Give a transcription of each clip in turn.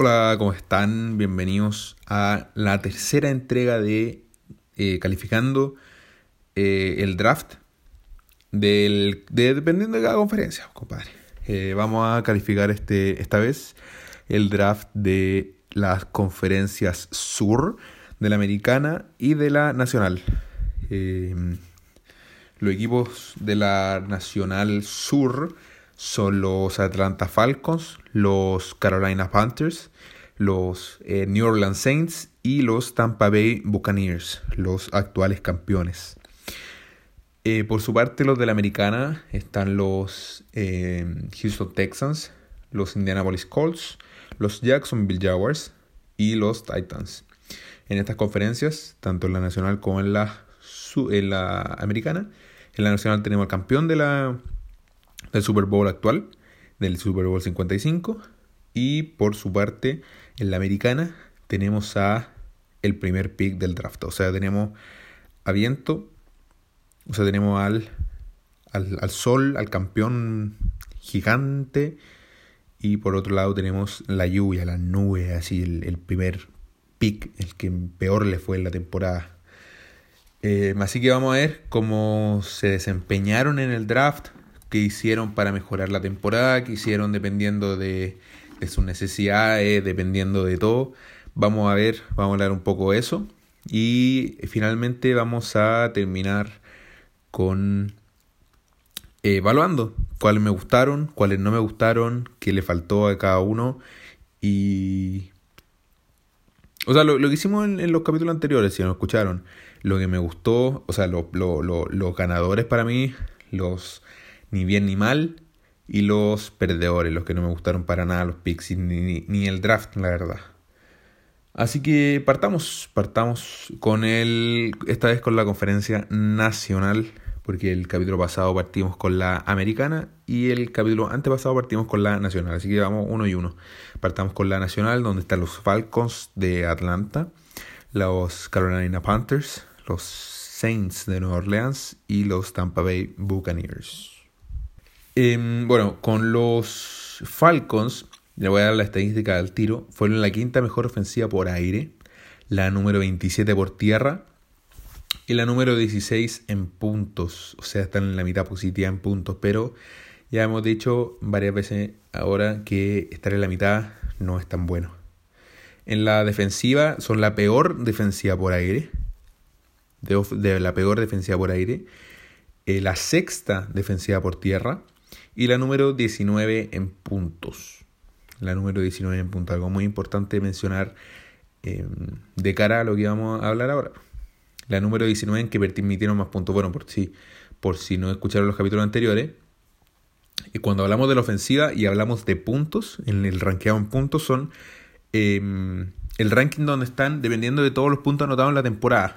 Hola, ¿cómo están? Bienvenidos a la tercera entrega de eh, Calificando eh, el Draft de, dependiendo de cada conferencia, compadre. Eh, vamos a calificar este, esta vez el draft de las conferencias sur de la americana y de la nacional. los equipos de la nacional sur son los Atlanta Falcons, los Carolina Panthers, los eh, New Orleans Saints y los Tampa Bay Buccaneers, los actuales campeones. Eh, por su parte, los de la americana están los eh, Houston Texans, los Indianapolis Colts, los Jacksonville Jaguars y los Titans. En estas conferencias, tanto en la nacional como en la, en la americana, en la nacional tenemos al campeón de la del Super Bowl actual, del Super Bowl 55. Y por su parte, en la americana, tenemos a el primer pick del draft. O sea, tenemos a viento, o sea, tenemos al, al, sol, al campeón gigante. Y por otro lado tenemos la lluvia, las nubes, así el, el primer pick, el que peor le fue en la temporada. Eh, así que vamos a ver cómo se desempeñaron en el draft, que hicieron para mejorar la temporada, que hicieron dependiendo de, sus necesidades, dependiendo de todo. Vamos a ver, vamos a hablar un poco de eso. Y finalmente vamos a terminar con eh, evaluando cuáles me gustaron, cuáles no me gustaron, qué le faltó a cada uno. Y. O sea, lo, que hicimos en, los capítulos anteriores, si no escucharon, lo que me gustó, o sea, los ganadores para mí, los ni bien ni mal, y los perdedores, los que no me gustaron para nada, los picks, ni, ni el draft, la verdad. Así que partamos, partamos con el, esta vez con la conferencia nacional, porque el capítulo pasado partimos con la americana y el capítulo antepasado partimos con la nacional, así que vamos uno y uno. Partamos con la nacional, donde están los Falcons de Atlanta, los Carolina Panthers, los Saints de Nueva Orleans y los Tampa Bay Buccaneers. Em, bueno, con los Falcons, le voy a dar la estadística del tiro, fueron la quinta mejor ofensiva por aire, la número 27 por tierra y la número 16 en puntos. O sea, están en la mitad positiva en puntos, pero ya hemos dicho varias veces ahora que estar en la mitad no es tan bueno. En la defensiva son la peor defensiva por aire. De, la peor defensiva por aire. Eh, la sexta defensiva por tierra y la número 19 en puntos. La número 19 en puntos, algo muy importante mencionar em, de cara a lo que vamos a hablar ahora. La número 19 en que permitieron más puntos. Bueno, por si, por si no escucharon los capítulos anteriores, y cuando hablamos de la ofensiva y hablamos de puntos, en el rankeado en puntos son em, el ranking donde están dependiendo de todos los puntos anotados en la temporada.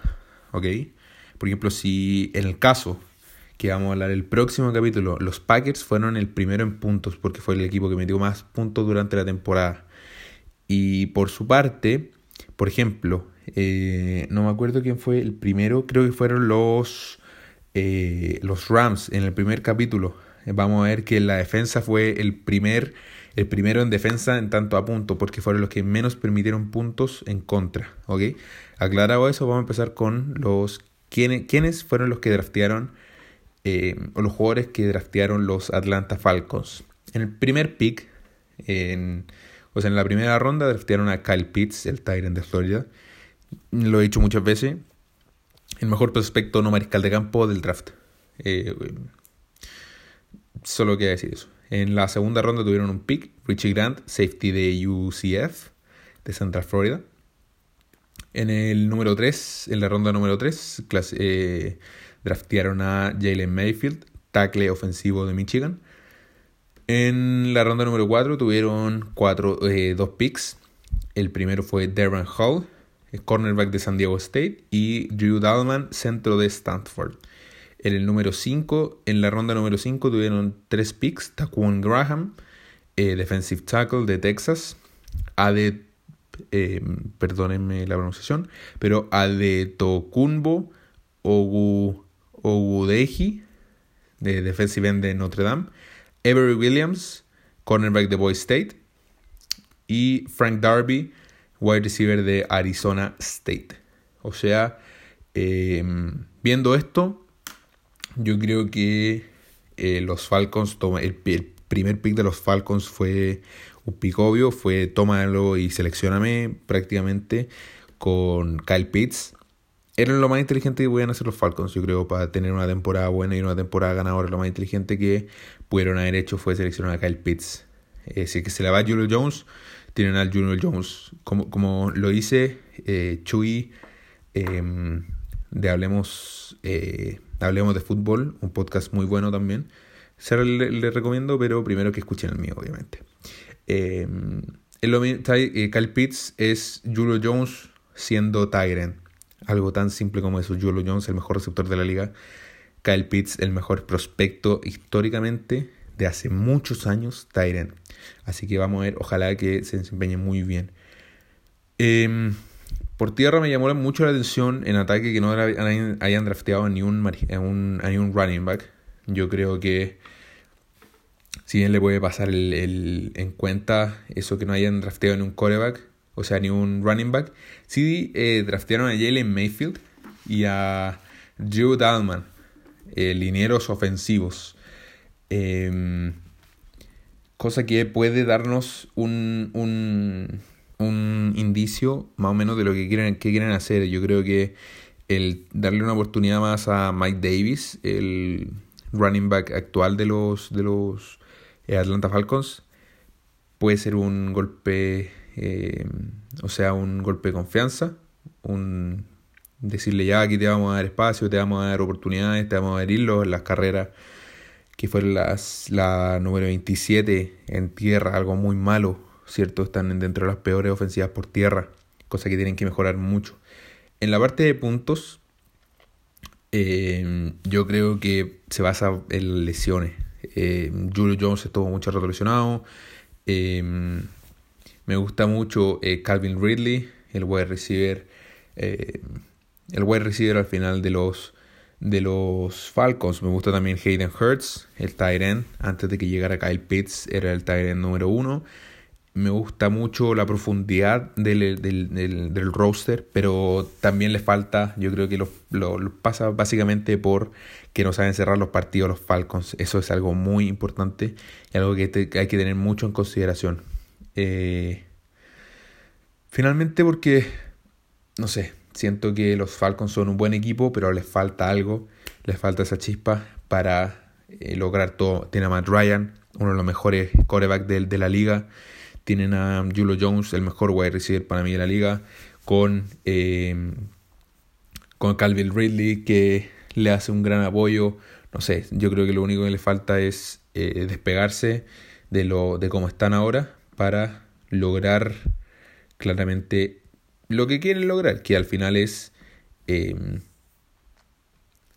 ¿Ok? Por ejemplo, si en el caso que vamos a hablar el próximo capítulo, los Packers fueron el primero en puntos porque fue el equipo que metió más puntos durante la temporada. Y por su parte, por ejemplo, eh, no me acuerdo quién fue el primero, creo que fueron los, eh, los Rams en el primer capítulo. Vamos a ver que la defensa fue el primer el primero en defensa en tanto a punto, porque fueron los que menos permitieron puntos en contra. ¿ok? Aclarado eso, vamos a empezar con los quiénes fueron los que draftearon eh, o los jugadores que draftearon los Atlanta Falcons. En el primer pick, o sea, en la primera ronda draftearon a Kyle Pitts, el Tyrant de Florida. Lo he dicho muchas veces. El mejor prospecto no mariscal de campo del draft. Eh, solo queda decir eso. En la segunda ronda tuvieron un pick, Richie Grant, safety de UCF, de Central Florida. En el número 3, en la ronda número 3, clase, eh, draftearon a Jalen Mayfield, tackle ofensivo de Michigan. En la ronda número 4 tuvieron cuatro, eh, dos picks. El primero fue Darren Hall, cornerback de San Diego State, y Drew Dalman, centro de Stanford. En el número 5, en la ronda número 5 tuvieron tres picks. Taquan Graham, eh, defensive tackle de Texas. Ade, eh, perdónenme la pronunciación, pero Adetokunbo Ogu Ogudeji, de defensive end de Notre Dame, Avery Williams, cornerback de Boy State, y Frank Darby, wide receiver de Arizona State. O sea, em, viendo esto, yo creo que eh, los Falcons, el, el, primer pick de los Falcons fue un pick obvio, fue tómalo y seleccioname prácticamente con Kyle Pitts. Era lo más inteligente que podían hacer los Falcons, yo creo, para tener una temporada buena y una temporada ganadora. Lo más inteligente que pudieron haber hecho fue seleccionar a Kyle Pitts. Eh, si que se le va a Julio Jones, tienen al Julio Jones. Como, como lo dice eh, Chuy em, de Hablemos, eh, Hablemos de Fútbol, un podcast muy bueno también. Se le, recomiendo, pero primero que escuchen el mío, obviamente. Eh, Kyle Pitts es Julio Jones siendo Tyrant. Algo tan simple como eso. Julio Jones, el mejor receptor de la liga. Kyle Pitts, el mejor prospecto históricamente de hace muchos años, Tyrant. Así que vamos a ver, ojalá que se desempeñe muy bien. Em, por tierra me llamó mucho la atención en ataque que no hayan drafteado un, a ni un running back. Yo creo que si bien le puede pasar el, en cuenta eso que no hayan drafteado ni un coreback, o sea, ni un running back, sí eh, draftearon a Jalen Mayfield y a Drew Dalman, eh, linieros ofensivos. Em, cosa que puede darnos un, un, un, indicio más o menos de lo que quieren, que quieren hacer. Yo creo que el darle una oportunidad más a Mike Davis, el running back actual de los, de los eh, Atlanta Falcons, puede ser un golpe, eh, o sea, un golpe de confianza, un decirle ya aquí te vamos a dar espacio, te vamos a dar oportunidades, te vamos a en las carreras que fue las, la número 27 en tierra, algo muy malo, ¿cierto? Están dentro de las peores ofensivas por tierra, cosa que tienen que mejorar mucho. En la parte de puntos, eh, yo creo que se basa en lesiones. Eh, Julio Jones estuvo mucho retrolesionado. Eh, me gusta mucho eh, Calvin Ridley, el wide receiver. el wide receiver al final de los de los Falcons. Me gusta también Hayden Hurts, el end. Antes de que llegara Kyle Pitts, era el end número uno. Me gusta mucho la profundidad del, del, del, roster, pero también le falta, yo creo que lo, lo, pasa básicamente por que no saben cerrar los partidos los Falcons. Eso es algo muy importante y algo que, hay que tener mucho en consideración. Eh, finalmente porque, no sé, Siento que los Falcons son un buen equipo, pero les falta algo, les falta esa chispa para eh, lograr todo. Tiene a Matt Ryan, uno de los mejores corebacks de, de, la liga. Tienen a Julio Jones, el mejor wide receiver para mí de la liga. Con, eh, con Calvin Ridley, que le hace un gran apoyo. No sé, yo creo que lo único que le falta es despegarse de, lo, de cómo están ahora para lograr claramente lo que quieren lograr, que al final es em,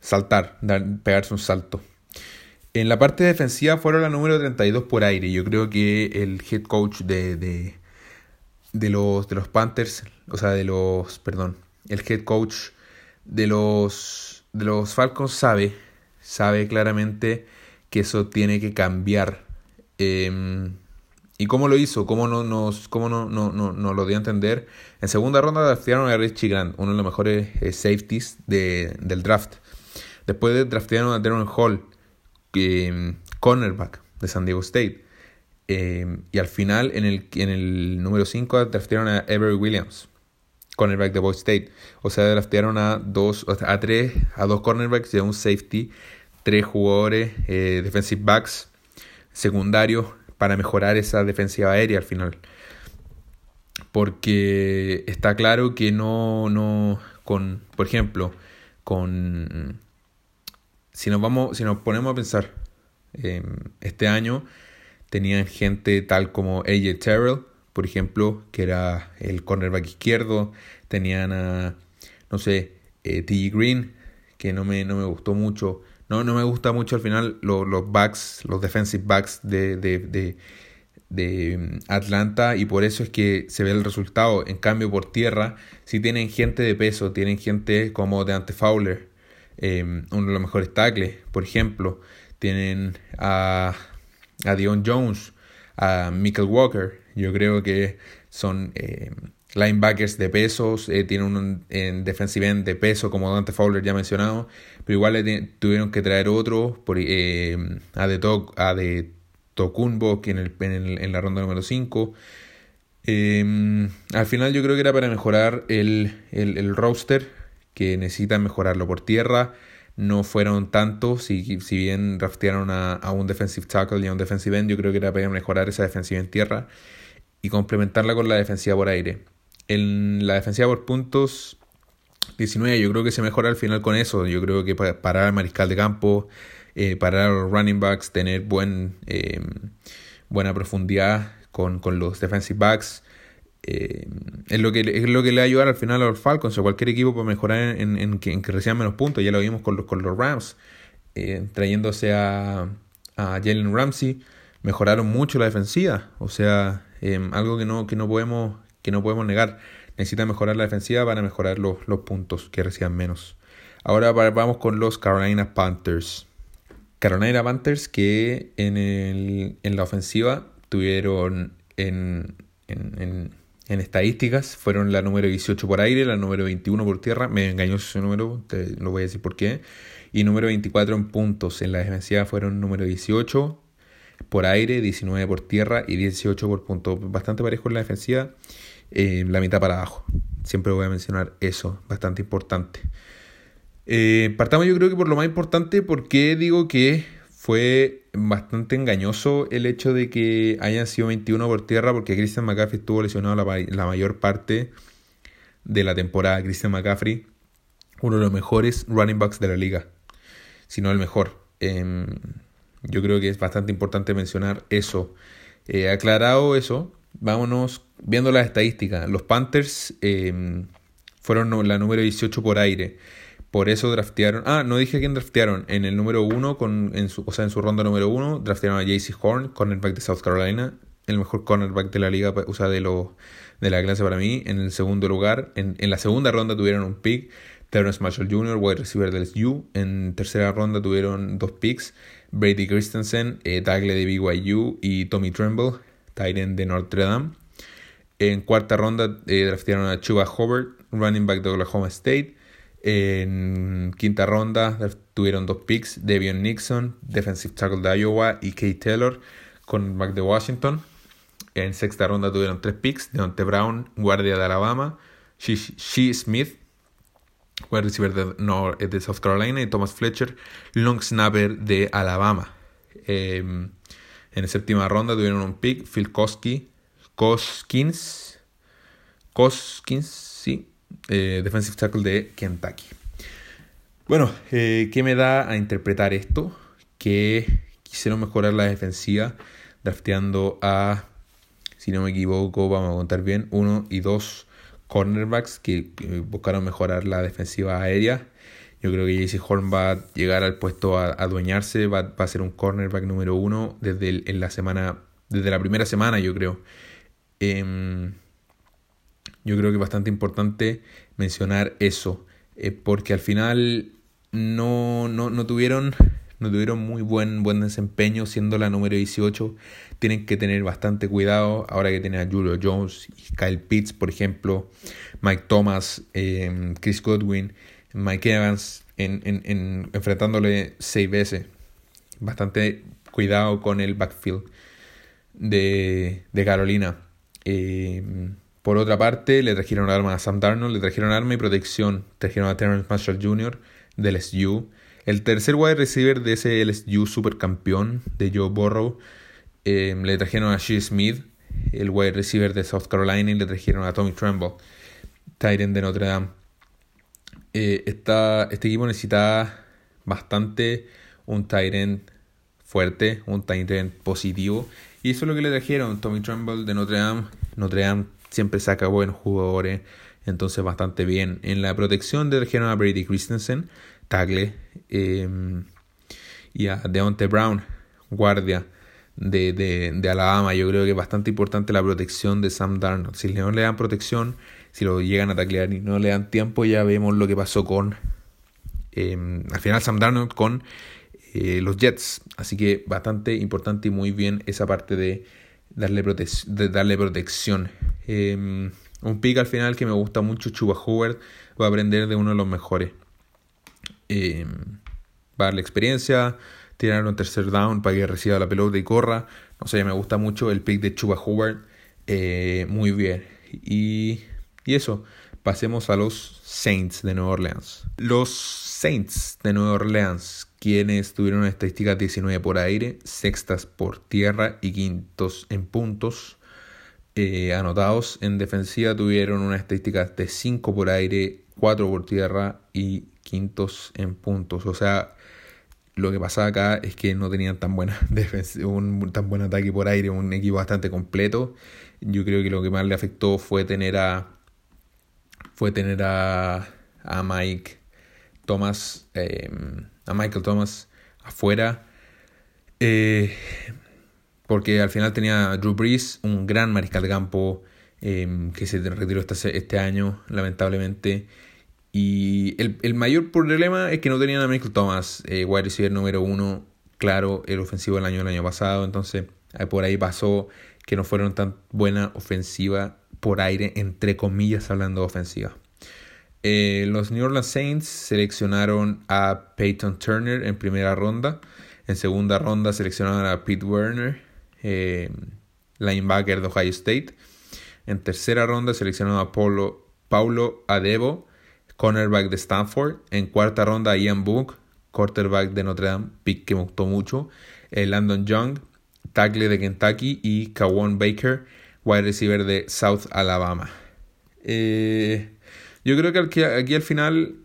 saltar, dar, pegarse un salto. En la parte defensiva fueron la número 32 por aire. Yo creo que el head coach de, de, de, los, de los Panthers, o sea, de los, perdón, el head coach de los, de los Falcons sabe, sabe claramente que eso tiene que cambiar. Eh, ¿Y cómo lo hizo? ¿Cómo no nos, cómo no, no, no, no lo dio a entender? En segunda ronda draftearon a Richie Grant, uno de los mejores eh, safeties de, del draft. Después draftearon a Darren Hall, eh, cornerback de San Diego State. Eh, y al final, en el, en el número 5, draftearon a Avery Williams, cornerback de Boise State. O sea, draftearon a dos, a tres, a dos cornerbacks y a un safety, tres jugadores, eh, defensive backs secundarios para mejorar esa defensiva aérea al final. Porque está claro que no, no, con, por ejemplo, con, si nos vamos, si nos ponemos a pensar, este año tenían gente tal como AJ Terrell, por ejemplo, que era el cornerback izquierdo, tenían a, no sé, eh. Green, que no me, no me gustó mucho, no, no me gusta mucho al final los, los backs, los defensive backs de, de, de, de, mm, Atlanta y por eso es que se ve el resultado. En cambio, por tierra, si tienen gente de peso, tienen gente como de Fowler, eh, uno de los mejores tackles, por ejemplo. Tienen a, a Dion Jones, a Michael Walker, Yo creo que son eh, linebackers de pesos, eh, tienen un en defensive end de peso, como Dante Fowler ya mencionado, pero igual le tuvieron que traer otro, por, eh, a, de a de Tokunbo, que en, el, en, la ronda número 5. Em, al final yo creo que era para mejorar el, el, el roster, que necesitan mejorarlo por tierra no fueron tantos. Si, si bien draftearon a, a, un defensive tackle y a un defensive end, yo creo que era para mejorar esa defensiva en tierra y complementarla con la defensiva por aire. En la defensiva por puntos, 19, yo creo que se mejora al final con eso. Yo creo que para parar al mariscal de campo, eh, parar a los running backs, tener buen, eh, buena profundidad con, con los defensive backs. Eh, es, lo que, es lo que le va a ayudar al final a los Falcons o cualquier equipo para mejorar en, en, que, en que reciban menos puntos. Ya lo vimos con los, con los Rams, eh, trayéndose a, a Jalen Ramsey, mejoraron mucho la defensiva. O sea, em, algo que no, que, no podemos, que no podemos negar. Necesita mejorar la defensiva para mejorar los, los puntos que reciban menos. Ahora vamos con los Carolina Panthers. Carolina Panthers que en, el, en la ofensiva tuvieron en, en en estadísticas fueron la número 18 por aire, la número 21 por tierra, me engañó ese número, te lo voy a decir por qué, y número 24 en puntos. En la defensiva fueron número 18 por aire, 19 por tierra y 18 por punto. Bastante parejo en la defensiva, eh, la mitad para abajo. Siempre voy a mencionar eso, bastante importante. Eh, partamos yo creo que por lo más importante, porque digo que fue bastante engañoso el hecho de que hayan sido 21 por tierra porque Christian McCaffrey estuvo lesionado la, mayor parte de la temporada. Christian McCaffrey, uno de los mejores running backs de la liga, si no el mejor. Em, yo creo que es bastante importante mencionar eso. Eh, aclarado eso, vámonos viendo las estadísticas. Los Panthers em, fueron la número 18 por aire. Por eso draftearon. Ah, no dije quién draftearon. En el número uno, con, en su, o sea, en su ronda número uno, draftearon a JC Horn, cornerback de South Carolina. El mejor cornerback de la liga, o sea, de, lo, de la clase para mí. En el segundo lugar, en, en la segunda ronda tuvieron un pick. Terrence Marshall Jr., wide receiver del SU. En tercera ronda tuvieron dos picks. Brady Christensen, eh, tackle de BYU. Y Tommy Tremble, end de Notre Dame. En cuarta ronda eh, draftearon a Chuba Hobart, running back de Oklahoma State. En quinta ronda tuvieron dos picks, Devion Nixon, defensive tackle de Iowa, y Kate Taylor, con Mac de Washington. En sexta ronda tuvieron tres picks, Deonte Brown, guardia de Alabama, Shee Smith, wide receiver de, de, South Carolina, y Thomas Fletcher, long snapper de Alabama. Em, en la séptima ronda tuvieron un pick, Phil Koski, Koskins, Koskins, sí, eh, defensive tackle de Kentucky. Bueno, eh, ¿qué me da a interpretar esto? Que quisieron mejorar la defensiva drafteando a, si no me equivoco, vamos a contar bien, uno y dos cornerbacks que buscaron mejorar la defensiva aérea. Yo creo que JC Horn va a llegar al puesto a adueñarse, va, a ser un cornerback número uno desde en la semana, desde la primera semana, yo creo. Eh, yo creo que es bastante importante mencionar eso, eh, porque al final no, no, no, tuvieron, no tuvieron muy buen, buen desempeño siendo la número 18. Tienen que tener bastante cuidado ahora que tienen a Julio Jones Kyle Pitts, por ejemplo, Mike Thomas, em, Chris Godwin, Mike Evans, en, en, en, enfrentándole seis veces. Bastante cuidado con el backfield de, de Carolina. Eh, por otra parte, le trajeron arma a Sam Darnold, le trajeron arma y protección. Trajeron a Terrence Marshall Jr. del SU. El tercer wide receiver de ese LSU supercampeón de Joe Burrow. Em, le trajeron a Shea Smith, el wide receiver de South Carolina, y le trajeron a Tommy Tremble, Titan de Notre Dame. Eh, este equipo necesitaba bastante un Tyrant fuerte, un Tyrant positivo. Y eso es lo que le trajeron. Tommy Tremble de Notre Dame. Notre Dame siempre saca buenos jugadores, entonces bastante bien. En la protección de a Brady Christensen, tackle, em, y a Deontay Brown, guardia de, de, Alabama. Yo creo que es bastante importante la protección de Sam Darnold. Si no le dan protección, si lo llegan a taclear y no le dan tiempo, ya vemos lo que pasó con, em, al final Sam Darnold con eh, los Jets. Así que bastante importante y muy bien esa parte de darle, darle protección. Em, un pick al final que me gusta mucho, Chuba Howard, va a aprender de uno de los mejores. Eh, va a darle experiencia, tirar un tercer down para que reciba la pelota y corra. No sé, me gusta mucho el pick de Chuba Howard. Eh, muy bien. Y, y eso, pasemos a los Saints de Nueva Orleans. Los Saints de Nueva Orleans, quienes tuvieron una estadística 19 por aire, sextas por tierra y quintos en puntos. Eh, anotados en defensiva tuvieron una estadística de 5 por aire, 4 por tierra y quintos en puntos. O sea, lo que pasaba acá es que no tenían tan buena un tan buen ataque por aire, un equipo bastante completo. Yo creo que lo que más le afectó fue tener a fue tener a, Mike Thomas, em, a Michael Thomas afuera. Eh, porque al final tenía a Drew Brees, un gran mariscal de campo em, que se retiró este, año, lamentablemente. Y el, el, mayor problema es que no tenían a Michael Thomas, eh, wide receiver número uno, claro, el ofensivo del año del año pasado. Entonces, eh, por ahí pasó que no fueron tan buena ofensiva por aire, entre comillas, hablando ofensiva. Eh, los New Orleans Saints seleccionaron a Peyton Turner en primera ronda. En segunda ronda seleccionaron a Pete Werner, linebacker de Ohio State. En tercera ronda seleccionaron a Paulo, Paulo Adebo cornerback de Stanford. En cuarta ronda, Ian Book, quarterback de Notre Dame, pick que gustó mucho. Eh, Landon Young, tackle de Kentucky. Y Kawan Baker, wide receiver de South Alabama. Eh, yo creo que aquí, aquí al final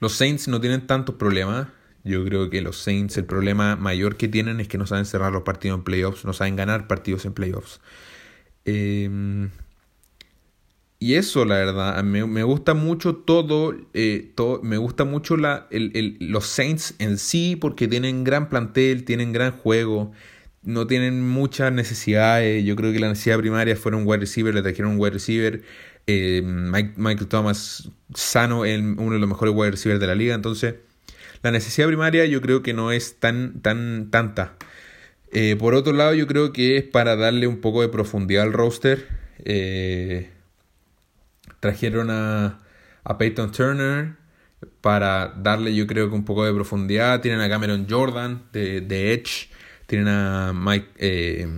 los Saints no tienen tantos problemas. Yo creo que los Saints el problema mayor que tienen es que no saben cerrar los partidos en playoffs, no saben ganar partidos en playoffs. Eh, y eso, la verdad, me, me gusta mucho todo, eh, todo, me gusta mucho la, el, el, los Saints en sí porque tienen gran plantel, tienen gran juego, no tienen muchas necesidades. Yo creo que la necesidad primaria fueron un wide receiver, le trajeron un wide receiver. Eh, Michael Thomas sano, en uno de los mejores wide receivers de la liga. Entonces, la necesidad primaria yo creo que no es tan, tan tanta. Eh, por otro lado, yo creo que es para darle un poco de profundidad al roster. Eh, Trajeron a, a Peyton Turner para darle yo creo que un poco de profundidad. Tienen a Cameron Jordan de, de Edge. Tienen a, Mike, eh,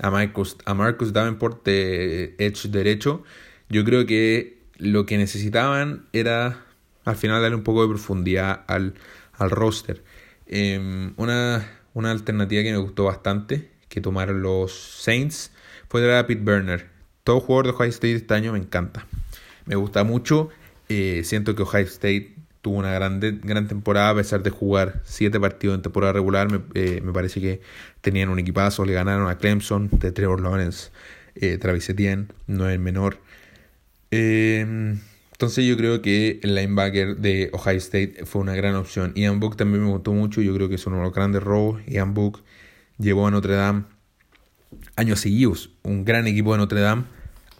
a, Marcus, a Marcus Davenport de Edge derecho. Yo creo que lo que necesitaban era al final darle un poco de profundidad al, al roster. Em, una, una alternativa que me gustó bastante que tomaron los Saints fue traer a Pete Burner. Todo jugador de Ohio State este año me encanta me gusta mucho. Eh, siento que Ohio State tuvo una gran, temporada a pesar de jugar siete partidos en temporada regular. Me, eh, me, parece que tenían un equipazo, le ganaron a Clemson de Trevor Lawrence, eh, Travis Etienne, no es el menor. Em, entonces yo creo que el linebacker de Ohio State fue una gran opción. Ian Book también me gustó mucho, yo creo que es uno de los grandes robos. Ian Book llevó a Notre Dame años seguidos, un gran equipo de Notre Dame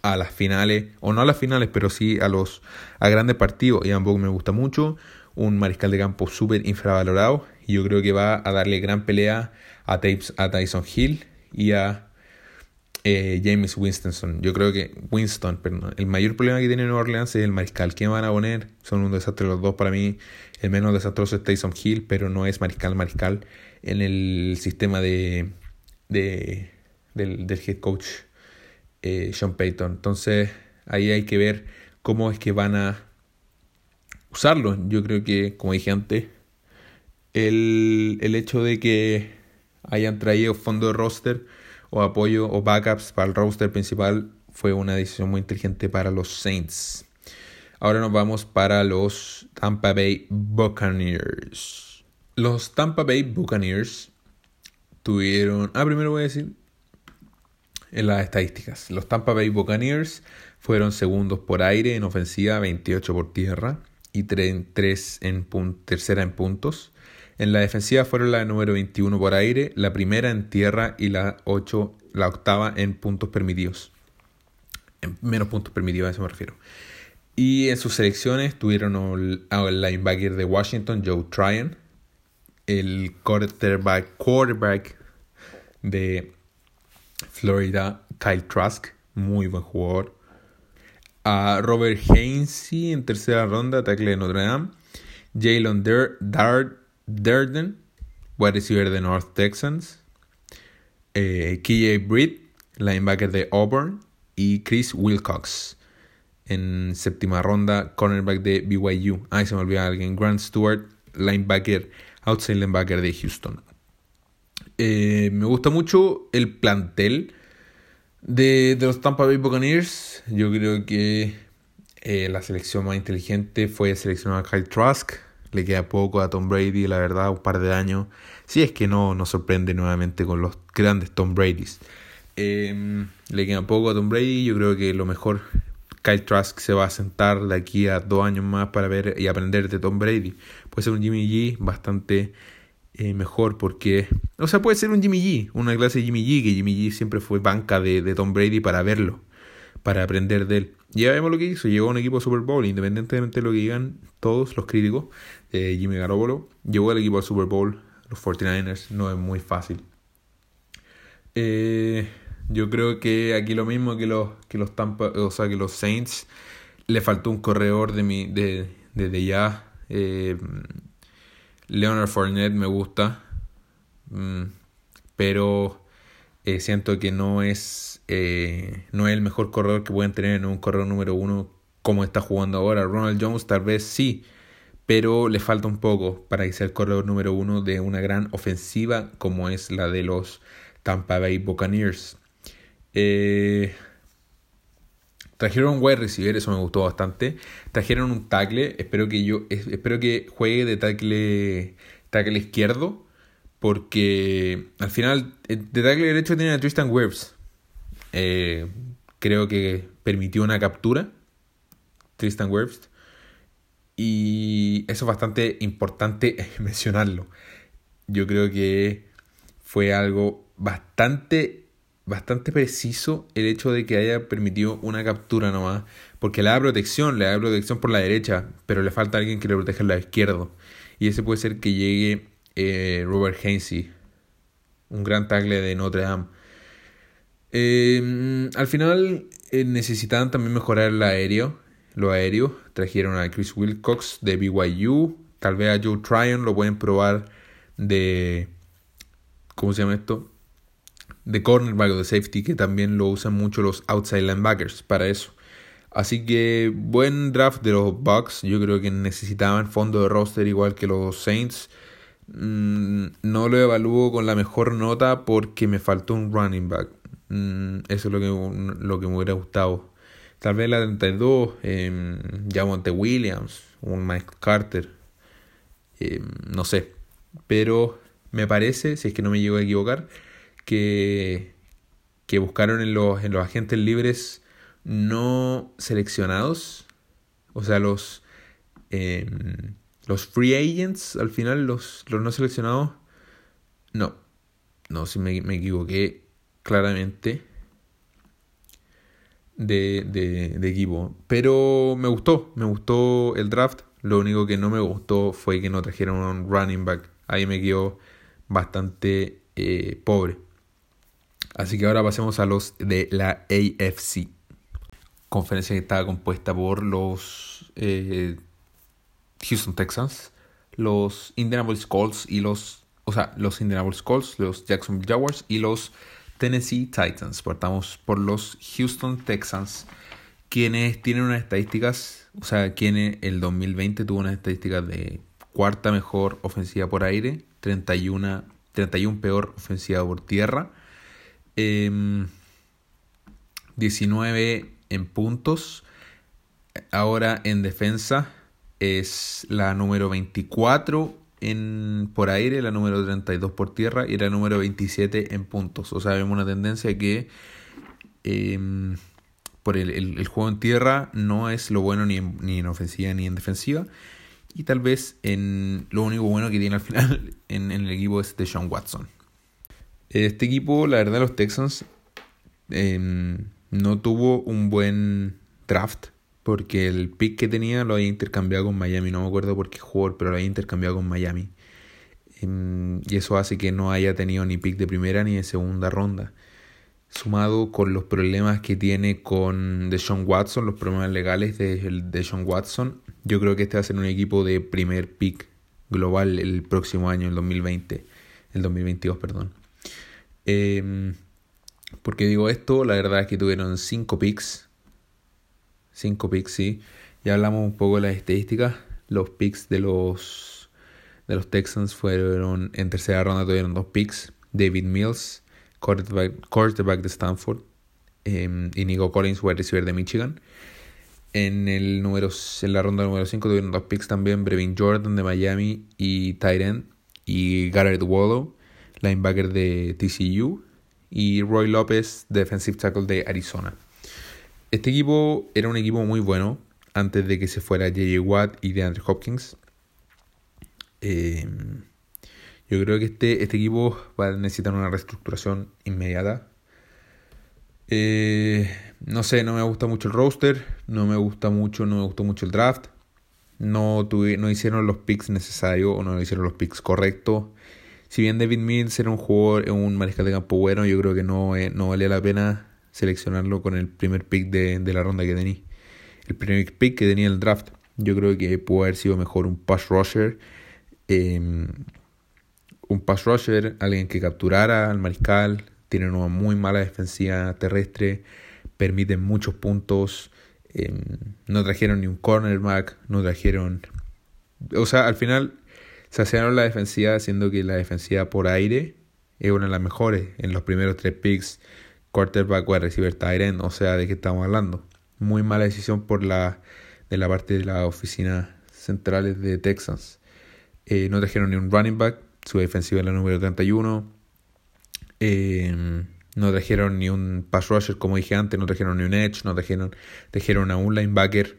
a las finales, o no a las finales, pero sí a los a grandes partidos. Ian Book me gusta mucho, un mariscal de campo súper infravalorado, y yo creo que va a darle gran pelea a, a Tyson Hill y a eh, James Winston. Yo creo que Winston, perdón, el mayor problema que tiene Nueva Orleans es el mariscal. ¿Quién van a poner? Son un desastre los dos para mí. El menos desastroso es Tyson Hill, pero no es mariscal mariscal en el sistema de, de del head coach eh, Sean Payton. Entonces ahí hay que ver cómo es que van a usarlo. Yo creo que, como dije antes, el, el hecho de que hayan traído fondo de roster o apoyo o backups para el roster principal fue una decisión muy inteligente para los Saints. Ahora nos vamos para los Tampa Bay Buccaneers. Los Tampa Bay Buccaneers tuvieron... Ah, primero voy a decir en las estadísticas. Los Tampa Bay Buccaneers fueron segundos por aire en ofensiva, 28 por tierra y 3 en tercera en puntos. En la defensiva fueron la número 21 por aire, la primera en tierra y la 8, la octava en puntos permitidos. En menos puntos permitidos, a eso me refiero. Y en sus selecciones tuvieron al linebacker de Washington, Joe Tryon, el quarterback, quarterback de Florida, Kyle Trask, muy buen jugador. A Robert Hainsey en tercera ronda, tackle de Notre Dame. Jalen Durden, wide receiver de North Texans. Eh, KJ Britt, linebacker de Auburn. Y Chris Wilcox en séptima ronda, cornerback de BYU. Ay, se me olvidó alguien. Grant Stewart, linebacker, outside linebacker de Houston. Eh, me gusta mucho el plantel de, los Tampa Bay Buccaneers. Yo creo que eh, la selección más inteligente fue seleccionar a Kyle Trask. Le queda poco a Tom Brady, la verdad, un par de años. Si es que no nos sorprende nuevamente con los grandes Tom Bradys. Em, le queda poco a Tom Brady. Yo creo que lo mejor Kyle Trask se va a sentar de aquí a dos años más para ver y aprender de Tom Brady. Puede ser un Jimmy G bastante eh, mejor porque, o sea, puede ser un Jimmy G, una clase de Jimmy G, que Jimmy G siempre fue banca de, Tom Brady para verlo, para aprender de él. Ya vemos lo que hizo, llegó a un equipo Super Bowl, independientemente de lo que digan todos los críticos, eh, Jimmy Garoppolo, llegó al equipo al Super Bowl, los 49ers, no es muy fácil. Eh, yo creo que aquí lo mismo que los, que los Tampa, o sea, que los Saints, le faltó un corredor de mi, de, desde ya. Leonard Fournette me gusta, mm, pero eh, siento que no es, eh, no es el mejor corredor que pueden tener en un corredor número uno como está jugando ahora. Ronald Jones tal vez sí, pero le falta un poco para que sea el corredor número uno de una gran ofensiva como es la de los Tampa Bay Buccaneers. Eh, trajeron un wide receiver, eso me gustó bastante. Trajeron un tackle, espero que yo espero que juegue de tackle tackle izquierdo porque al final eh, de tackle derecho tiene a Tristan Wirfs. Eh, creo que permitió una captura Tristan Wirfs y eso es bastante importante mencionarlo. Yo creo que fue algo bastante bastante preciso el hecho de que haya permitido una captura nomás. Porque le da protección, le da protección por la derecha, pero le falta alguien que le proteja el lado izquierdo. Y ese puede ser que llegue eh, Robert Hainsey, un gran tackle de Notre Dame. Em, al final eh, necesitaban también mejorar el aéreo, lo aéreo. Trajeron a Chris Wilcox de BYU, tal vez a Joe Tryon, lo pueden probar de... ¿Cómo se llama esto? De cornerback o de safety, que también lo usan mucho los outside linebackers para eso. Así que buen draft de los Bucks. Yo creo que necesitaban fondo de roster igual que los Saints. Mm, no lo evalúo con la mejor nota porque me faltó un running back. Mm, eso es lo que, lo que me hubiera gustado. Tal vez la 32, eh, Monte Williams, un Mike Carter. Em, no sé. Pero me parece, si es que no me llego a equivocar, que, que buscaron en los, en los agentes libres no seleccionados, o sea, los, em, los free agents, al final, los, los no seleccionados, no, no, si me, me equivoqué claramente de, de, de, equipo, pero me gustó, me gustó el draft, lo único que no me gustó fue que no trajeron un running back, ahí me quedó bastante eh, pobre. Así que ahora pasemos a los de la AFC. Conferencia que estaba compuesta por los eh, Houston Texans, los Indianapolis Colts y los, o sea, los Indianapolis Colts, los Jacksonville Jaguars y los Tennessee Titans. Partamos por los Houston Texans, quienes tienen unas estadísticas, o sea, quienes el 2020 tuvo unas estadísticas de cuarta mejor ofensiva por aire, 31, 31 peor ofensiva por tierra 19 em, en puntos. Ahora en defensa es la número 24 en, por aire, la número 32 por tierra y la número 27 en puntos. O sea, vemos una tendencia que em, por el, juego en tierra no es lo bueno ni en, ni en ofensiva ni en defensiva. Y tal vez en lo único bueno que tiene al final en, en el equipo es de Sean Watson. Este equipo, la verdad, los Texans em, no tuvo un buen draft porque el pick que tenía lo había intercambiado con Miami. No me acuerdo por qué jugador, pero lo había intercambiado con Miami. Em, y eso hace que no haya tenido ni pick de primera ni de segunda ronda. sumado con los problemas que tiene con Deshaun Watson, los problemas legales de, de Deshaun Watson, yo creo que este va a ser un equipo de primer pick global el próximo año, el 2020, el 2022, perdón. Eh, porque digo esto, la verdad es que tuvieron 5 picks. 5 picks, sí. Ya hablamos un poco de las estadísticas. Los picks de los, de los Texans fueron en tercera ronda tuvieron dos picks. David Mills, quarterback, de Stanford. Eh, y Nico Collins, wide receiver de Michigan. En, el número, en la ronda número 5 tuvieron dos picks también. Brevin Jordan de Miami y Tyrant. Y Garrett Wallow, linebacker de TCU y Roy López, defensive tackle de Arizona. Este equipo era un equipo muy bueno antes de que se fuera J.J. Watt y DeAndre Hopkins. Eh, yo creo que este, este equipo va a necesitar una reestructuración inmediata. Eh, no sé, no me gusta mucho el roster, no me gusta mucho, no me gustó mucho el draft. No, tuve, no hicieron los picks necesarios o no hicieron los picks correctos si bien David Mills era un jugador, un mariscal de campo bueno, yo creo que no, eh, no valía la pena seleccionarlo con el primer pick de, la ronda que tenía. El primer pick que tenía el draft. Yo creo que pudo haber sido mejor un pass rusher. Em, un pass rusher, alguien que capturara al mariscal. Tiene una muy mala defensiva terrestre. Permiten muchos puntos. Em, no trajeron ni un cornerback. No trajeron. O sea, al final Saciaron la defensiva, haciendo que la defensiva por aire es una de las mejores en los primeros tres picks. Quarterback, wide receiver, tight o sea, ¿de qué estamos hablando? Muy mala decisión por la, de la parte de las oficinas centrales de Texans. Eh, no trajeron ni un running back, su defensiva es la número 31. Eh, no trajeron ni un pass rusher, como dije antes, no trajeron ni un edge, no trajeron, trajeron a un linebacker.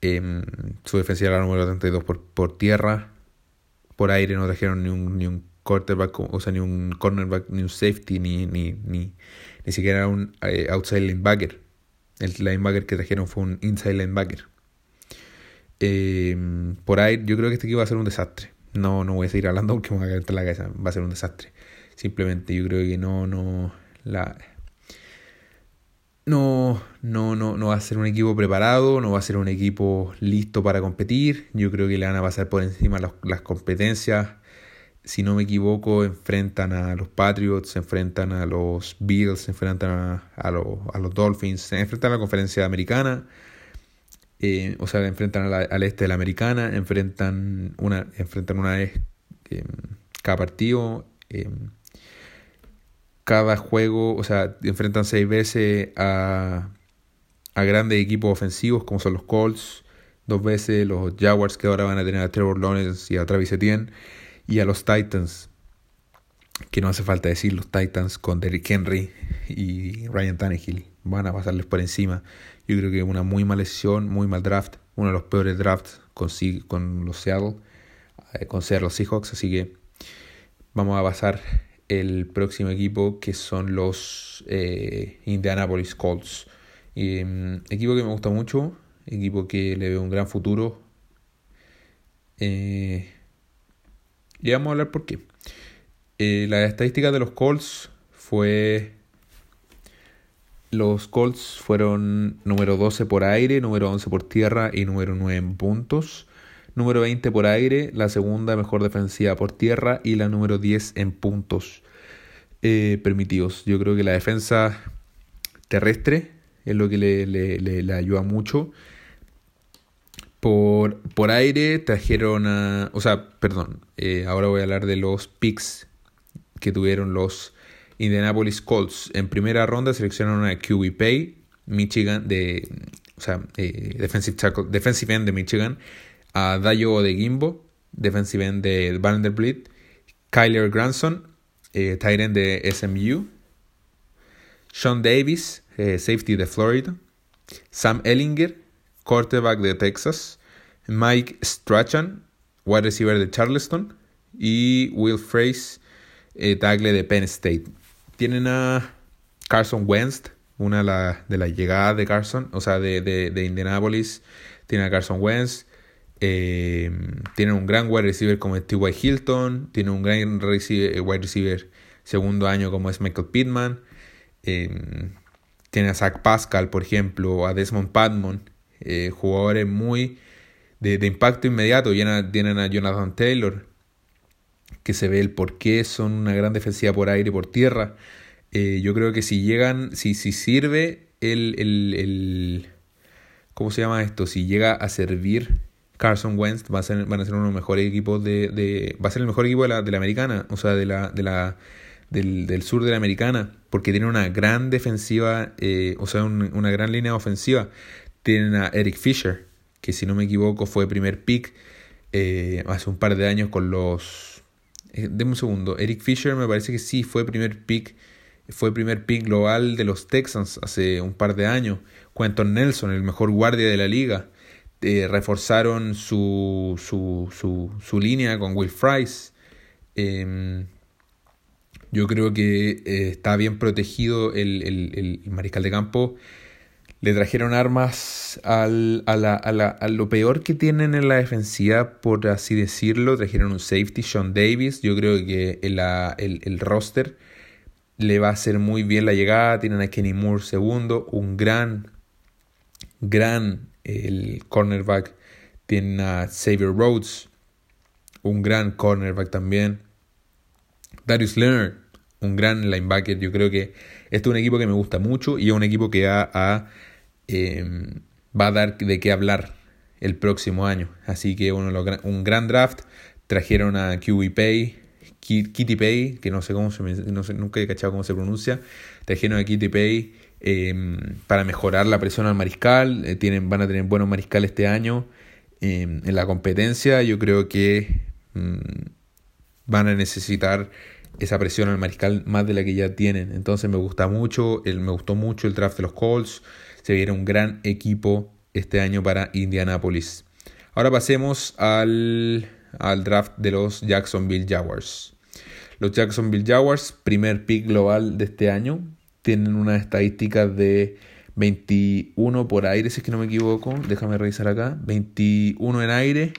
Eh, su defensiva era la número 32 por, por tierra por aire no trajeron ni un, ni un quarterback, o sea, ni un cornerback, ni un safety, ni, ni, ni, ni siquiera un eh, outside linebacker. El linebacker que trajeron fue un inside linebacker. Eh, por ahí, yo creo que este equipo va a ser un desastre. No, no voy a seguir hablando porque me voy a caer la cabeza. Va a ser un desastre. Simplemente yo creo que no, no, la, no, no, no, no va a ser un equipo preparado, no va a ser un equipo listo para competir. Yo creo que le van a pasar por encima las, competencias. Si no me equivoco, enfrentan a los Patriots, se enfrentan a los Bills, se enfrentan a, a, los Dolphins, se enfrentan a la conferencia americana. Eh, o sea, enfrentan al este de la americana, enfrentan una, enfrentan una vez eh, cada partido. Eh, cada juego, o sea, enfrentan seis veces a, a grandes equipos ofensivos como son los Colts, dos veces los Jaguars que ahora van a tener a Trevor Lawrence y a Travis Etienne, y a los Titans, que no hace falta decir, los Titans con Derrick Henry y Ryan Tannehill van a pasarles por encima. Yo creo que una muy mala decisión, muy mal draft, uno de los peores drafts con, con los Seattle, eh, con Seattle Seahawks, así que vamos a pasar el próximo equipo que son los eh, Indianapolis Colts. Mm, equipo que me gusta mucho, equipo que le veo un gran futuro. Eh, y vamos a hablar por qué. Eh, la estadística de los Colts fue... Los Colts fueron número 12 por aire, número 11 por tierra y número 9 en puntos. Número 20 por aire, la segunda mejor defensiva por tierra y la número 10 en puntos eh, permitidos. Yo creo que la defensa terrestre es lo que le, le, ayuda mucho. Por, por, aire trajeron a... O sea, perdón, eh, ahora voy a hablar de los picks que tuvieron los Indianapolis Colts. En primera ronda seleccionaron a QB Pay, Michigan, de, o sea, eh, defensive, defensive end de Michigan a Dayo de Gimbo, defensive end de Vanderbilt, Kyler Granson, eh, de SMU, Sean Davis, eh, safety de Florida, Sam Ellinger, quarterback de Texas, Mike Strachan, wide receiver de Charleston, y Will Fraze, eh, tackle de Penn State. Tienen a Carson Wentz, una de las la llegadas de Carson, o sea, de, de, de Indianapolis. Tienen a Carson Wentz, eh, tienen un gran wide receiver como T.Y. Hilton. Tienen un gran eh, wide receiver segundo año como es Michael Pittman. Eh, tiene a Zach Pascal, por ejemplo, a Desmond Padmon, eh, jugadores muy de, de, impacto inmediato. Tienen a Jonathan Taylor, que se ve el por qué son una gran defensiva por aire y por tierra. Eh, yo creo que si llegan, si, si sirve el, el, el, ¿Cómo se llama esto? Si llega a servir Carson Wentz, va a ser, van a ser uno de los mejores equipos de, de. Va a ser el mejor equipo de la, de la americana, o sea, de la, de la, del, del sur de la americana, porque tiene una gran defensiva, eh, o sea, un, una gran línea ofensiva. Tienen a Eric Fisher, que si no me equivoco fue primer pick eh, hace un par de años con los... Eh, deme un segundo, Eric Fisher me parece que sí fue primer pick, fue primer pick global de los Texans hace un par de años. Quentin Nelson, el mejor guardia de la liga. Eh, reforzaron su, su, su, su, línea con Will Fries. Eh, yo creo que eh, está bien protegido el, el, el, mariscal de campo. Le trajeron armas al, a, a, la, a, lo peor que tienen en la defensiva, por así decirlo. Trajeron un safety, Sean Davis. Yo creo que el, el, el roster le va a hacer muy bien la llegada. Tienen a Kenny Moore segundo, un gran, gran el cornerback. Tienen a Xavier Rhodes, un gran cornerback también. Darius Leonard, un gran linebacker. Yo creo que este es un equipo que me gusta mucho y es un equipo que a, a, eh, va a dar de qué hablar el próximo año. Así que bueno, un gran draft. Trajeron a QB Pay, Kitty Pay, que no sé cómo se nunca he cachado cómo se pronuncia. Trajeron a Kitty Pay eh, para mejorar la presión al mariscal. Eh, tienen, van a tener buenos mariscales este año. Eh, en la competencia yo creo que mm, van a necesitar esa presión al mariscal más de la que ya tienen. Entonces me gusta mucho, el, me gustó mucho el draft de los Colts. Se viene un gran equipo este año para Indianapolis. Ahora pasemos al, al draft de los Jacksonville Jaguars. Los Jacksonville Jaguars, primer pick global de este año, tienen unas estadísticas de 21 por aire, si es que no me equivoco. Déjame revisar acá. 21 en aire,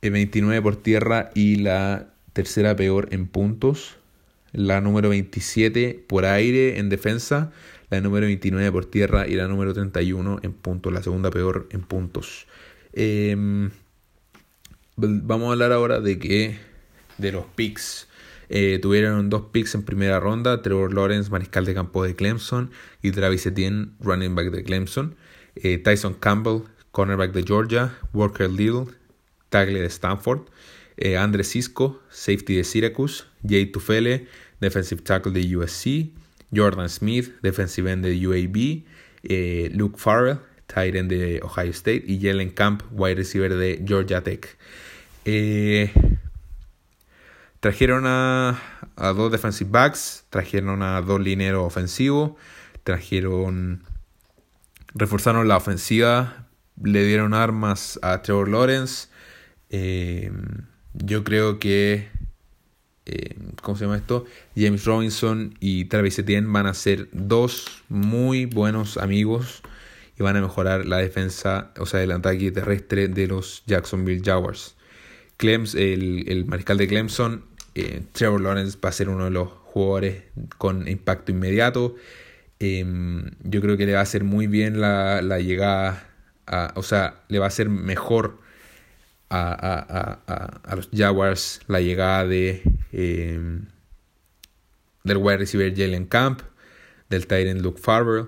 29 eh, por tierra y la tercera peor en puntos, la número 27 por aire en defensa, la número 29 por tierra y la número 31 en puntos, la segunda peor en puntos. Eh, vamos a hablar ahora de que de los picks. Eh, tuvieron dos picks en primera ronda, Trevor Lawrence, mariscal de campo de Clemson, y Travis Etienne, running back de Clemson. Eh, Tyson Campbell, cornerback de Georgia, Walker Little, tackle de Stanford. Eh, Andre Cisco, safety de Syracuse, Jay Tufele, defensive tackle de USC, Jordan Smith, defensive end de UAB, eh, Luke Farrell, tight end de Ohio State y Jalen Camp, wide receiver de Georgia Tech. Trajeron a, dos defensive backs, trajeron a dos lineros ofensivos, trajeron, reforzaron la ofensiva, le dieron armas a Trevor Lawrence. Eh, yo creo que, eh, ¿cómo se llama esto? James Robinson y Travis Etienne van a ser dos muy buenos amigos y van a mejorar la defensa, o sea, el ataque terrestre de los Jacksonville Jaguars. Clems, el, el mariscal de Clemson, eh, Trevor Lawrence va a ser uno de los jugadores con impacto inmediato. Eh, yo creo que le va a hacer muy bien la, la llegada, o sea, le va a hacer mejor a, a, a, los Jaguars la llegada de eh, del wide receiver Jalen Camp, del Tyrant Luke Farber,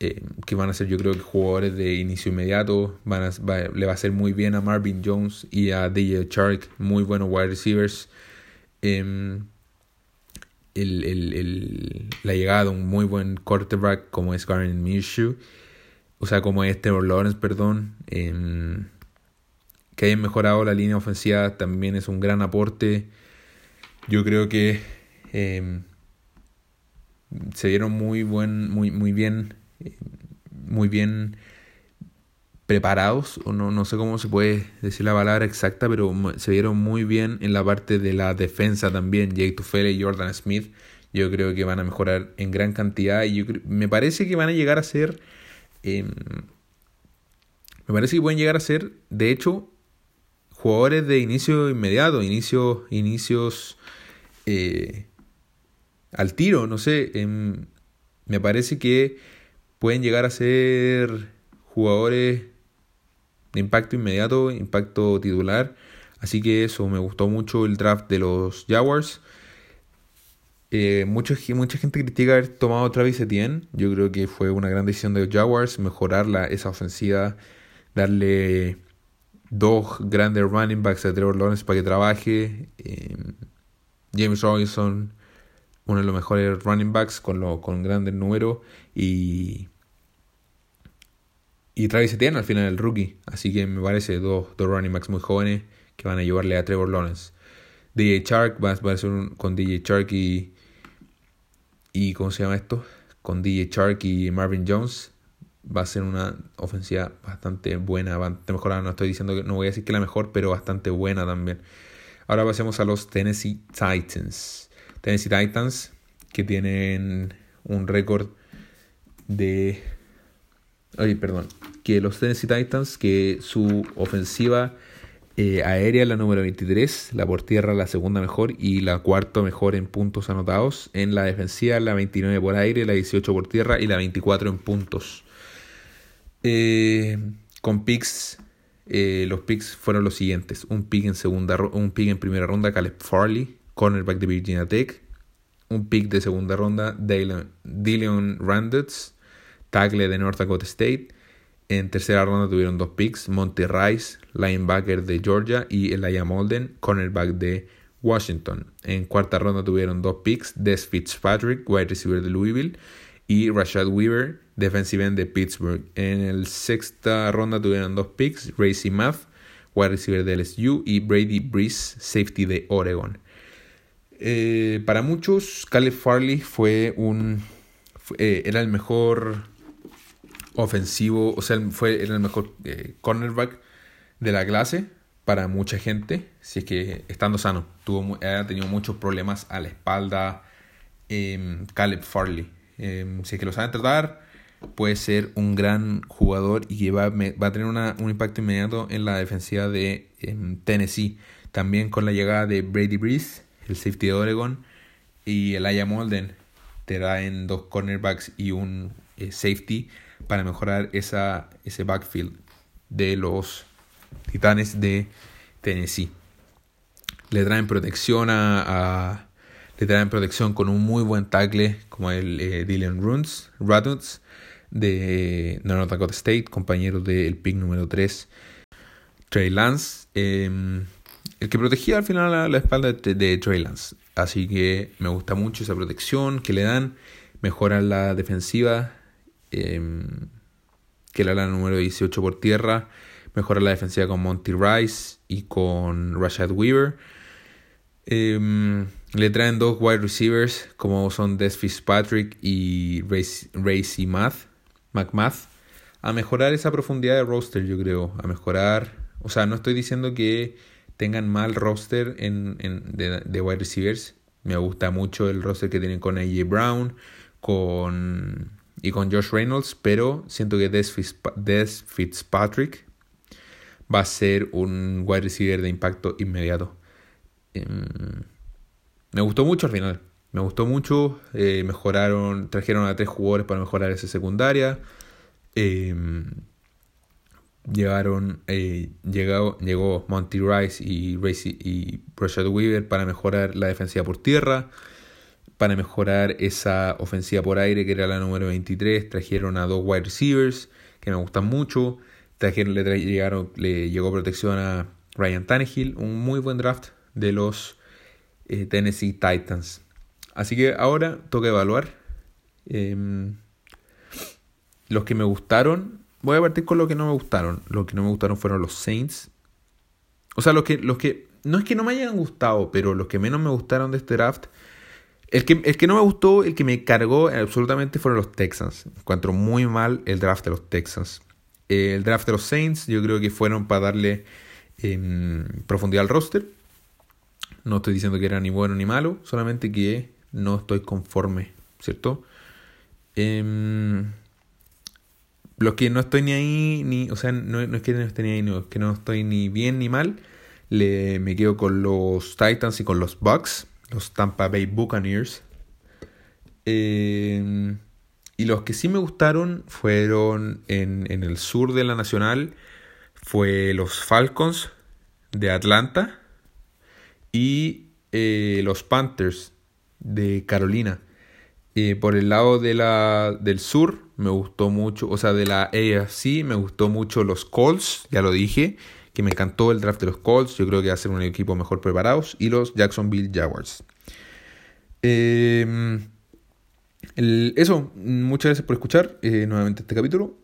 eh, que van a ser yo creo que jugadores de inicio inmediato, van a, va, le va a hacer muy bien a Marvin Jones y a DJ Chark, muy buenos wide receivers. Eh, el, el, el, la llegada de un muy buen quarterback como es Garden Minshew, o sea, como es Trevor Lawrence, perdón. Eh, que hayan mejorado la línea ofensiva también es un gran aporte. Yo creo que eh, se dieron muy buen, muy, muy bien, muy bien preparados, o no, no sé cómo se puede decir la palabra exacta, pero se dieron muy bien en la parte de la defensa también. Jake Tufele y Jordan Smith, yo creo que van a mejorar en gran cantidad y me parece que van a llegar a ser, eh, me parece que pueden llegar a ser, de hecho, jugadores de inicio inmediato, inicio, inicios eh, al tiro, no sé. me parece que pueden llegar a ser jugadores impacto inmediato, impacto titular. Así que eso, me gustó mucho el draft de los Jaguars. Eh, mucha, gente critica haber tomado Travis Etienne. Yo creo que fue una gran decisión de los Jaguars mejorar la, esa ofensiva, darle dos grandes running backs a Trevor Lawrence para que trabaje. Eh, James Robinson, uno de los mejores running backs con, lo, con grandes números. Y, y Travis Etienne al final el rookie. Así que me parece dos, dos running backs muy jóvenes que van a llevarle a Trevor Lawrence. DJ Shark va, a ser con DJ Shark y, y. ¿Cómo se llama esto? Con DJ Shark y Marvin Jones. Va a ser una ofensiva bastante buena, bastante mejorada. No estoy diciendo que no voy a decir que la mejor, pero bastante buena también. Ahora pasemos a los Tennessee Titans. Tennessee Titans que tienen un récord de. Ay, perdón. Que los Tennessee Titans, que su ofensiva eh, aérea la número 23, la por tierra la segunda mejor y la cuarta mejor en puntos anotados. En la defensiva la 29 por aire, la 18 por tierra y la 24 en puntos. Eh, con picks, eh, los picks fueron los siguientes. Un pick en segunda un pick en primera ronda, Caleb Farley, cornerback de Virginia Tech. Un pick de segunda ronda, Dylan Randutz, tackle de North Dakota State. En tercera ronda tuvieron dos picks, Monty Rice, linebacker de Georgia, y Elijah Molden, cornerback de Washington. En cuarta ronda tuvieron dos picks, Des Fitzpatrick, wide receiver de Louisville, y Rashad Weaver, defensive end de Pittsburgh. En la sexta ronda tuvieron dos picks, Racy Math, wide receiver de LSU, y Brady Breeze, safety de Oregon. Eh, para muchos, Caleb Farley fue un... Eh, era el mejor ofensivo, o sea, fue el mejor eh, cornerback de la clase para mucha gente, si es que estando sano, tuvo, ha tenido muchos problemas a la espalda. Eh, Caleb Farley, em, si es que lo saben tratar, puede ser un gran jugador y que va, a tener un impacto inmediato en la defensiva de em, Tennessee. También con la llegada de Brady Breeze, el safety de Oregon, y Elijah Molden, te en dos cornerbacks y un eh, safety para mejorar esa, ese backfield de los Titanes de Tennessee. Le traen protección a, le traen protección con un muy buen tackle como el eh, Dylan de North Dakota State, compañero del pick número 3, Trey Lance, em, el que protegía al final la, espalda de, Trey Lance. Así que me gusta mucho esa protección que le dan, mejoran la defensiva Em, que la número 18 por tierra. Mejora la defensiva con Monty Rice y con Rashad Weaver. Em, le traen dos wide receivers como son Des Fitzpatrick y Racy Math, McMath a mejorar esa profundidad de roster, yo creo. A mejorar. O sea, no estoy diciendo que tengan mal roster en, de, de, wide receivers. Me gusta mucho el roster que tienen con AJ Brown, con y con Josh Reynolds, pero siento que Des, Fitzpatrick va a ser un wide receiver de impacto inmediato. Em, me gustó mucho al final. Me gustó mucho. Eh, mejoraron, trajeron a tres jugadores para mejorar esa secundaria. Em, eh, llegó, llegó Monty Rice y, Racy, y Rashad Weaver para mejorar la defensiva por tierra para mejorar esa ofensiva por aire que era la número 23. Trajeron a dos wide receivers que me gustan mucho. Trajeron, le, le llegó protección a Ryan Tannehill. Un muy buen draft de los eh, Tennessee Titans. Así que ahora toca evaluar. Em, los que me gustaron. Voy a partir con lo que no me gustaron. Los que no me gustaron fueron los Saints. O sea, los que, los que. No es que no me hayan gustado, pero los que menos me gustaron de este draft el que, el que no me gustó, el que me cargó absolutamente fueron los Texans. Encuentro muy mal el draft de los Texans. El draft de los Saints, yo creo que fueron para darle em, profundidad al roster. No estoy diciendo que era ni bueno ni malo, solamente que no estoy conforme, ¿cierto? Eh, los que no estoy ni ahí, ni, o sea, no, es que no esté ni ahí, no, es que no estoy ni bien ni mal. Le, me quedo con los Titans y con los Bucks los Tampa Bay Buccaneers. Eh, y los que sí me gustaron fueron en, en el sur de la Nacional, fue los Falcons de Atlanta y eh, los Panthers de Carolina. Eh, por el lado de la, del sur me gustó mucho, o sea, de la AFC me gustó mucho los Colts, ya lo dije, que me encantó el draft de los Colts, yo creo que va a ser un equipo mejor preparados, y los Jacksonville Jaguars. Em, eso, muchas gracias por escuchar eh, nuevamente este capítulo.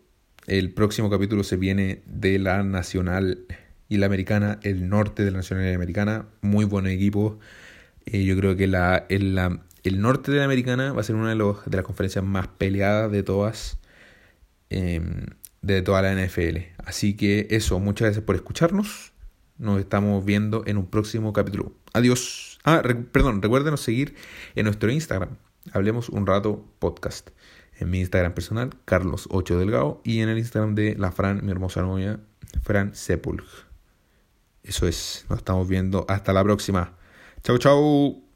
El próximo capítulo se viene de la Nacional y la Americana, el norte de la Nacional y la Americana. Muy buen equipo. Eh, yo creo que la, el, el, norte de la Americana va a ser una de, los, de las conferencias más peleadas de todas. Em, de toda la NFL. Así que eso, muchas gracias por escucharnos. Nos estamos viendo en un próximo capítulo. Adiós. Ah, perdón, recuérdenos seguir en nuestro Instagram. Hablemos un rato podcast. En mi Instagram personal, Carlos8 Delgado. Y en el Instagram de la Fran, mi hermosa novia, Fran Sepulg. Eso es, nos estamos viendo. Hasta la próxima. Chau, chau.